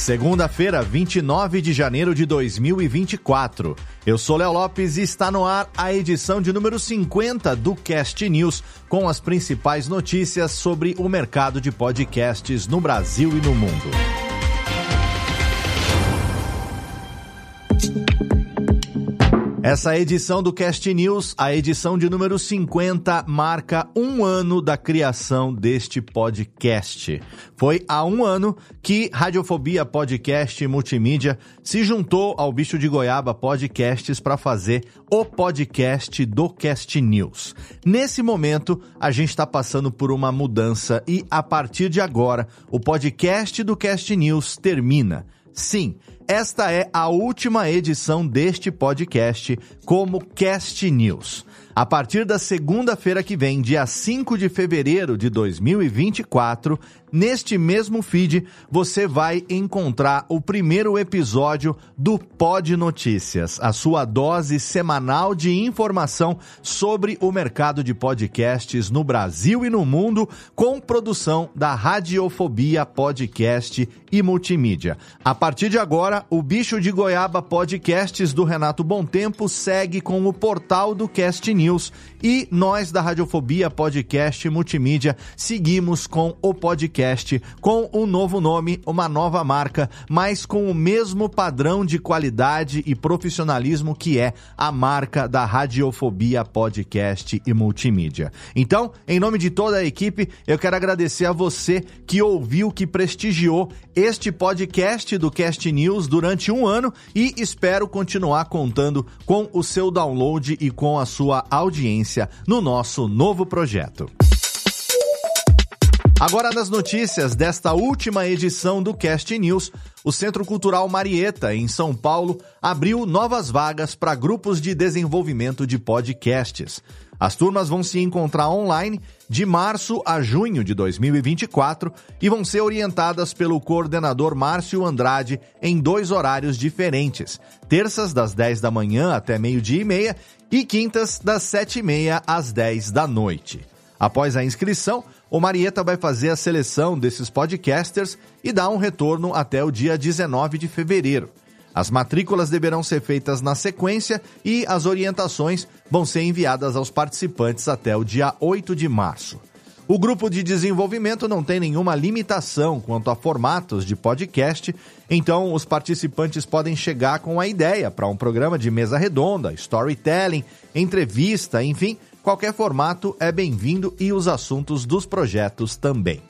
Segunda-feira, 29 de janeiro de 2024. Eu sou Léo Lopes e está no ar a edição de número 50 do Cast News, com as principais notícias sobre o mercado de podcasts no Brasil e no mundo. Essa edição do Cast News, a edição de número 50, marca um ano da criação deste podcast. Foi há um ano que Radiofobia Podcast Multimídia se juntou ao Bicho de Goiaba Podcasts para fazer o podcast do Cast News. Nesse momento, a gente está passando por uma mudança e, a partir de agora, o podcast do Cast News termina. Sim, esta é a última edição deste podcast como Cast News. A partir da segunda-feira que vem, dia 5 de fevereiro de 2024, neste mesmo feed, você vai encontrar o primeiro episódio do Pod Notícias, a sua dose semanal de informação sobre o mercado de podcasts no Brasil e no mundo, com produção da Radiofobia Podcast e Multimídia. A partir de agora, o Bicho de Goiaba Podcasts do Renato Bom Tempo segue com o portal do Cast News e nós da Radiofobia Podcast Multimídia seguimos com o podcast com um novo nome, uma nova marca, mas com o mesmo padrão de qualidade e profissionalismo que é a marca da Radiofobia Podcast e Multimídia. Então, em nome de toda a equipe, eu quero agradecer a você que ouviu, que prestigiou este podcast do Cast News durante um ano e espero continuar contando com o seu download e com a sua audiência no nosso novo projeto. Agora nas notícias desta última edição do Cast News, o Centro Cultural Marieta, em São Paulo, abriu novas vagas para grupos de desenvolvimento de podcasts. As turmas vão se encontrar online de março a junho de 2024 e vão ser orientadas pelo coordenador Márcio Andrade em dois horários diferentes: terças das 10 da manhã até meio-dia e meia e quintas das 7 e meia às 10 da noite. Após a inscrição, o Marieta vai fazer a seleção desses podcasters e dar um retorno até o dia 19 de fevereiro. As matrículas deverão ser feitas na sequência e as orientações vão ser enviadas aos participantes até o dia 8 de março. O grupo de desenvolvimento não tem nenhuma limitação quanto a formatos de podcast, então os participantes podem chegar com a ideia para um programa de mesa redonda, storytelling, entrevista, enfim, qualquer formato é bem-vindo e os assuntos dos projetos também.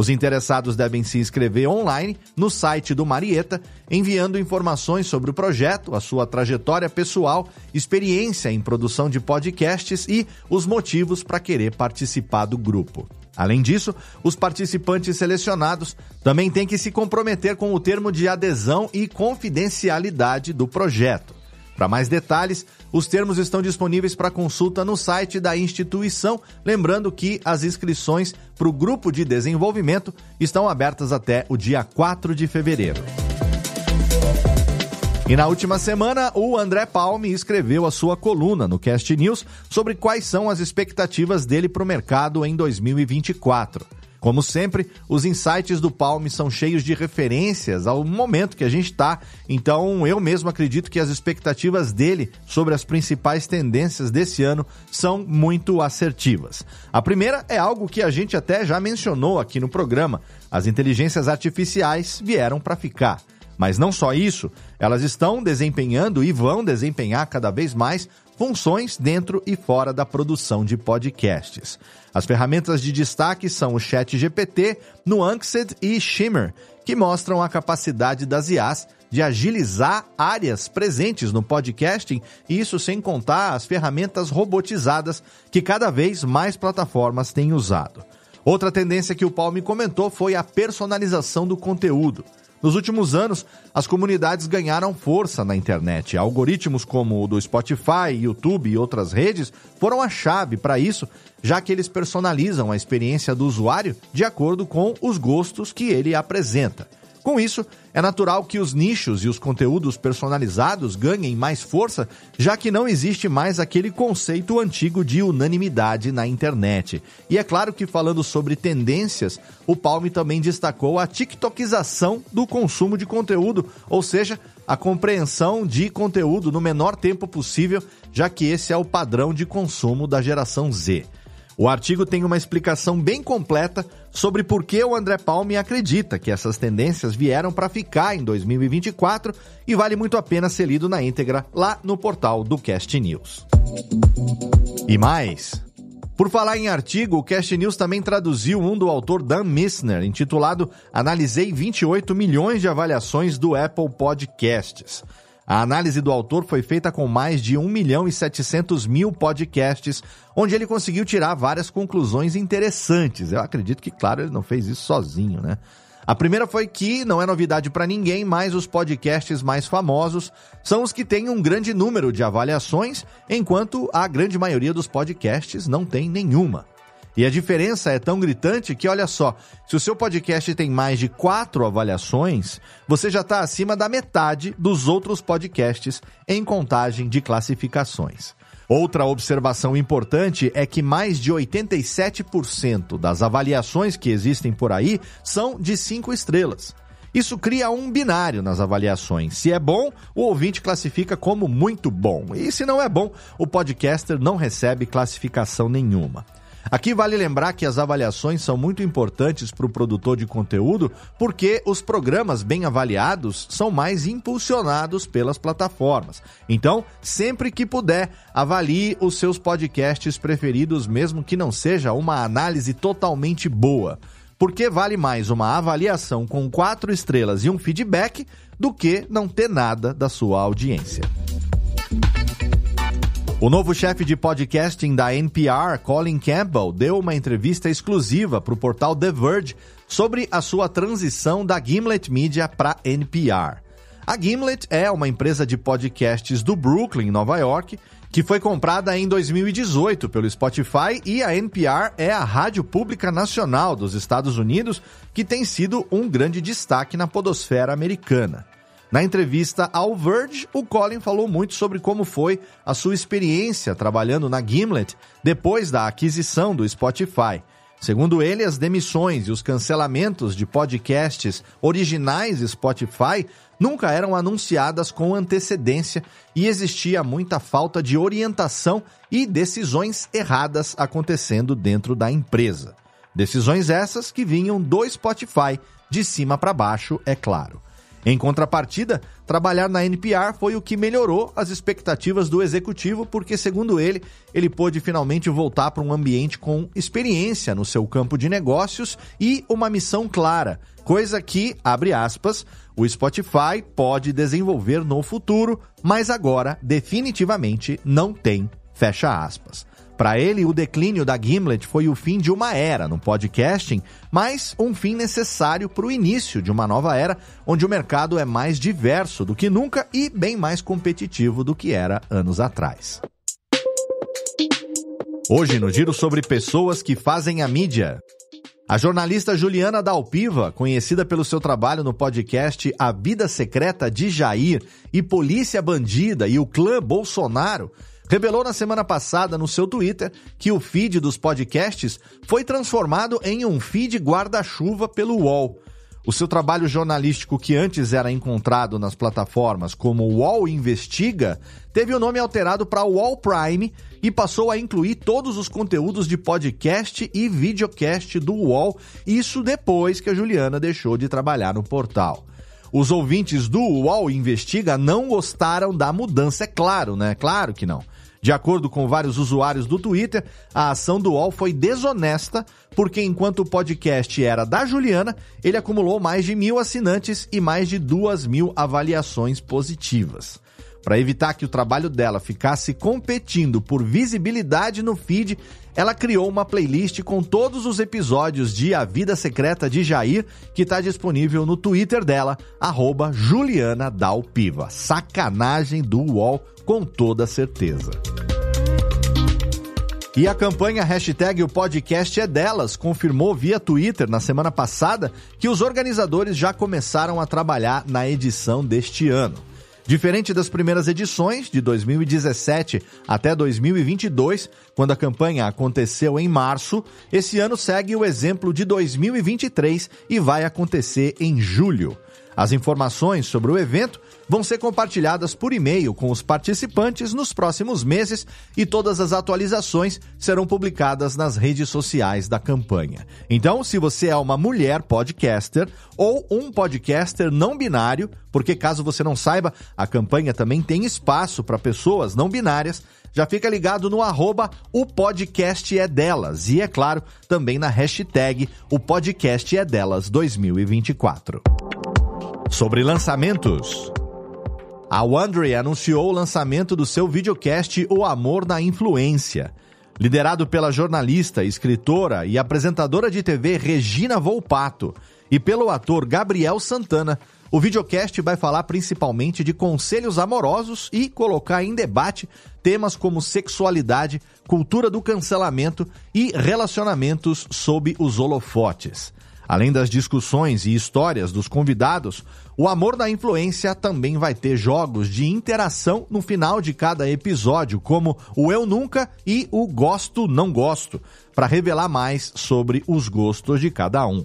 Os interessados devem se inscrever online no site do Marieta, enviando informações sobre o projeto, a sua trajetória pessoal, experiência em produção de podcasts e os motivos para querer participar do grupo. Além disso, os participantes selecionados também têm que se comprometer com o termo de adesão e confidencialidade do projeto. Para mais detalhes, os termos estão disponíveis para consulta no site da instituição, lembrando que as inscrições para o grupo de desenvolvimento estão abertas até o dia 4 de fevereiro. E na última semana, o André Palme escreveu a sua coluna no Cast News sobre quais são as expectativas dele para o mercado em 2024. Como sempre, os insights do Palme são cheios de referências ao momento que a gente está, então eu mesmo acredito que as expectativas dele sobre as principais tendências desse ano são muito assertivas. A primeira é algo que a gente até já mencionou aqui no programa: as inteligências artificiais vieram para ficar. Mas não só isso, elas estão desempenhando e vão desempenhar cada vez mais funções dentro e fora da produção de podcasts. As ferramentas de destaque são o Chat GPT, Nuanced e Shimmer, que mostram a capacidade das IAs de agilizar áreas presentes no podcasting, isso sem contar as ferramentas robotizadas que cada vez mais plataformas têm usado. Outra tendência que o Palme comentou foi a personalização do conteúdo. Nos últimos anos, as comunidades ganharam força na internet. Algoritmos como o do Spotify, YouTube e outras redes foram a chave para isso, já que eles personalizam a experiência do usuário de acordo com os gostos que ele apresenta. Com isso, é natural que os nichos e os conteúdos personalizados ganhem mais força, já que não existe mais aquele conceito antigo de unanimidade na internet. E é claro que, falando sobre tendências, o Palme também destacou a TikTokização do consumo de conteúdo, ou seja, a compreensão de conteúdo no menor tempo possível, já que esse é o padrão de consumo da geração Z. O artigo tem uma explicação bem completa sobre por que o André Palme acredita que essas tendências vieram para ficar em 2024 e vale muito a pena ser lido na íntegra lá no portal do Cast News. E mais, por falar em artigo, o Cast News também traduziu um do autor Dan Missner, intitulado Analisei 28 milhões de avaliações do Apple Podcasts. A análise do autor foi feita com mais de 1 milhão e 700 mil podcasts, onde ele conseguiu tirar várias conclusões interessantes. Eu acredito que, claro, ele não fez isso sozinho, né? A primeira foi que não é novidade para ninguém, mas os podcasts mais famosos são os que têm um grande número de avaliações, enquanto a grande maioria dos podcasts não tem nenhuma. E a diferença é tão gritante que, olha só, se o seu podcast tem mais de quatro avaliações, você já está acima da metade dos outros podcasts em contagem de classificações. Outra observação importante é que mais de 87% das avaliações que existem por aí são de cinco estrelas. Isso cria um binário nas avaliações. Se é bom, o ouvinte classifica como muito bom. E se não é bom, o podcaster não recebe classificação nenhuma. Aqui vale lembrar que as avaliações são muito importantes para o produtor de conteúdo, porque os programas bem avaliados são mais impulsionados pelas plataformas. Então, sempre que puder, avalie os seus podcasts preferidos, mesmo que não seja uma análise totalmente boa. Porque vale mais uma avaliação com quatro estrelas e um feedback do que não ter nada da sua audiência. O novo chefe de podcasting da NPR, Colin Campbell, deu uma entrevista exclusiva para o portal The Verge sobre a sua transição da Gimlet Media para NPR. A Gimlet é uma empresa de podcasts do Brooklyn, Nova York, que foi comprada em 2018 pelo Spotify e a NPR é a rádio pública nacional dos Estados Unidos que tem sido um grande destaque na podosfera americana. Na entrevista ao Verge, o Colin falou muito sobre como foi a sua experiência trabalhando na Gimlet depois da aquisição do Spotify. Segundo ele, as demissões e os cancelamentos de podcasts originais Spotify nunca eram anunciadas com antecedência e existia muita falta de orientação e decisões erradas acontecendo dentro da empresa. Decisões essas que vinham do Spotify, de cima para baixo, é claro. Em contrapartida, trabalhar na NPR foi o que melhorou as expectativas do executivo, porque, segundo ele, ele pôde finalmente voltar para um ambiente com experiência no seu campo de negócios e uma missão clara, coisa que, abre aspas, o Spotify pode desenvolver no futuro, mas agora definitivamente não tem, fecha aspas. Para ele, o declínio da Gimlet foi o fim de uma era no podcasting, mas um fim necessário para o início de uma nova era, onde o mercado é mais diverso do que nunca e bem mais competitivo do que era anos atrás. Hoje, no giro sobre pessoas que fazem a mídia. A jornalista Juliana Dalpiva, conhecida pelo seu trabalho no podcast A Vida Secreta de Jair e Polícia Bandida e o Clã Bolsonaro, revelou na semana passada no seu Twitter que o feed dos podcasts foi transformado em um feed guarda-chuva pelo UOL. O seu trabalho jornalístico, que antes era encontrado nas plataformas como UOL Investiga, teve o nome alterado para UOL Prime e passou a incluir todos os conteúdos de podcast e videocast do UOL, isso depois que a Juliana deixou de trabalhar no portal. Os ouvintes do UOL Investiga não gostaram da mudança, é claro, né? Claro que não. De acordo com vários usuários do Twitter, a ação do UOL foi desonesta, porque enquanto o podcast era da Juliana, ele acumulou mais de mil assinantes e mais de duas mil avaliações positivas. Para evitar que o trabalho dela ficasse competindo por visibilidade no feed, ela criou uma playlist com todos os episódios de A Vida Secreta de Jair, que está disponível no Twitter dela, arroba Juliana Dalpiva. Sacanagem do UOL, com toda certeza. E a campanha hashtag o podcast é delas confirmou via Twitter na semana passada que os organizadores já começaram a trabalhar na edição deste ano. Diferente das primeiras edições, de 2017 até 2022, quando a campanha aconteceu em março, esse ano segue o exemplo de 2023 e vai acontecer em julho. As informações sobre o evento vão ser compartilhadas por e-mail com os participantes nos próximos meses e todas as atualizações serão publicadas nas redes sociais da campanha. Então, se você é uma mulher podcaster ou um podcaster não binário, porque caso você não saiba, a campanha também tem espaço para pessoas não binárias, já fica ligado no arroba o podcast é delas e, é claro, também na hashtag o podcast é delas 2024. Sobre lançamentos. A Wondery anunciou o lançamento do seu videocast O Amor na Influência. Liderado pela jornalista, escritora e apresentadora de TV Regina Volpato e pelo ator Gabriel Santana, o videocast vai falar principalmente de conselhos amorosos e colocar em debate temas como sexualidade, cultura do cancelamento e relacionamentos sob os holofotes. Além das discussões e histórias dos convidados, o Amor da Influência também vai ter jogos de interação no final de cada episódio, como o Eu Nunca e o Gosto Não Gosto, para revelar mais sobre os gostos de cada um.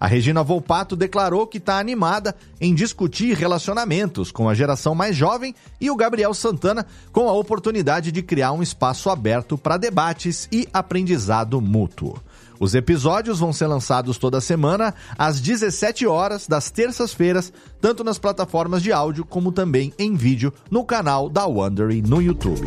A Regina Volpato declarou que está animada em discutir relacionamentos com a geração mais jovem e o Gabriel Santana com a oportunidade de criar um espaço aberto para debates e aprendizado mútuo. Os episódios vão ser lançados toda semana às 17 horas das terças-feiras, tanto nas plataformas de áudio como também em vídeo no canal da Wondery no YouTube.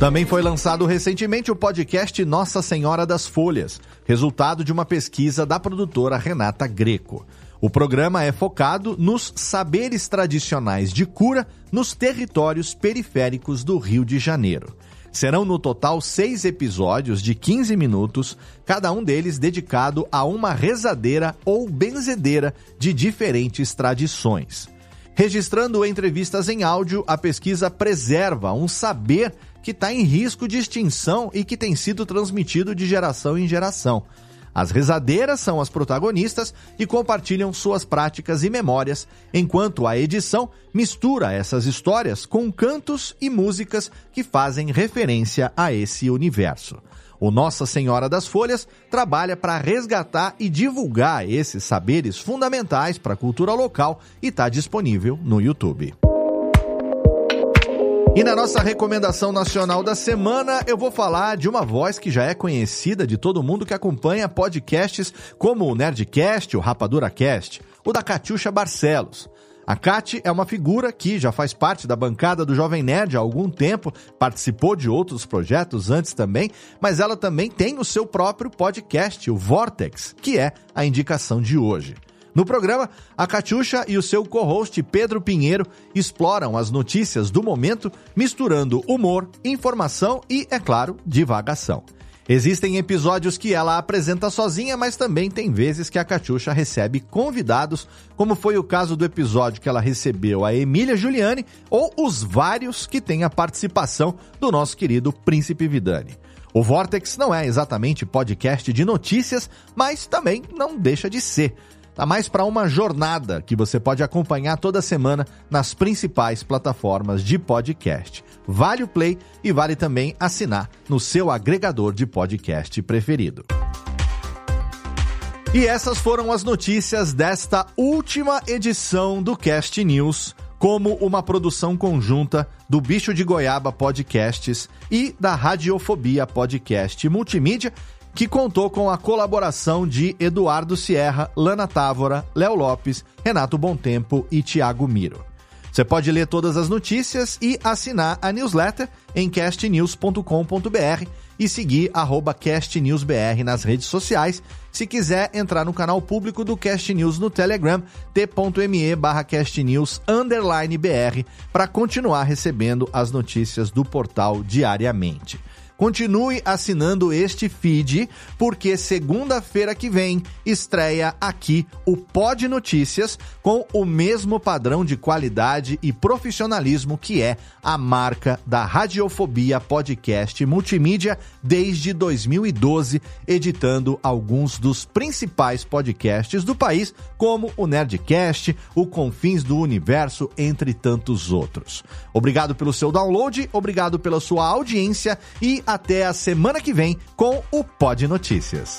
Também foi lançado recentemente o podcast Nossa Senhora das Folhas, resultado de uma pesquisa da produtora Renata Greco. O programa é focado nos saberes tradicionais de cura nos territórios periféricos do Rio de Janeiro. Serão no total seis episódios de 15 minutos, cada um deles dedicado a uma rezadeira ou benzedeira de diferentes tradições. Registrando entrevistas em áudio, a pesquisa preserva um saber que está em risco de extinção e que tem sido transmitido de geração em geração. As rezadeiras são as protagonistas e compartilham suas práticas e memórias, enquanto a edição mistura essas histórias com cantos e músicas que fazem referência a esse universo. O Nossa Senhora das Folhas trabalha para resgatar e divulgar esses saberes fundamentais para a cultura local e está disponível no YouTube. E na nossa recomendação nacional da semana, eu vou falar de uma voz que já é conhecida de todo mundo que acompanha podcasts como o Nerdcast, o Rapadura Cast, o da Catiuxa Barcelos. A Cati é uma figura que já faz parte da bancada do Jovem Nerd há algum tempo, participou de outros projetos antes também, mas ela também tem o seu próprio podcast, o Vortex, que é a indicação de hoje. No programa, a Catiuxa e o seu co-host Pedro Pinheiro exploram as notícias do momento, misturando humor, informação e, é claro, divagação. Existem episódios que ela apresenta sozinha, mas também tem vezes que a Catiuxa recebe convidados, como foi o caso do episódio que ela recebeu a Emília Giuliani, ou os vários que têm a participação do nosso querido Príncipe Vidani. O Vortex não é exatamente podcast de notícias, mas também não deixa de ser. Tá mais para uma jornada que você pode acompanhar toda semana nas principais plataformas de podcast. Vale o play e vale também assinar no seu agregador de podcast preferido. E essas foram as notícias desta última edição do Cast News, como uma produção conjunta do Bicho de Goiaba Podcasts e da Radiofobia Podcast Multimídia que contou com a colaboração de Eduardo Sierra, Lana Távora, Léo Lopes, Renato Tempo e Tiago Miro. Você pode ler todas as notícias e assinar a newsletter em castnews.com.br e seguir castnewsbr nas redes sociais. Se quiser entrar no canal público do Cast News no Telegram, t.me barra castnews br, para continuar recebendo as notícias do portal diariamente. Continue assinando este feed, porque segunda-feira que vem estreia aqui o Pod Notícias com o mesmo padrão de qualidade e profissionalismo que é a marca da Radiofobia Podcast Multimídia desde 2012, editando alguns dos principais podcasts do país, como o Nerdcast, o Confins do Universo, entre tantos outros. Obrigado pelo seu download, obrigado pela sua audiência e até a semana que vem com o Pod Notícias.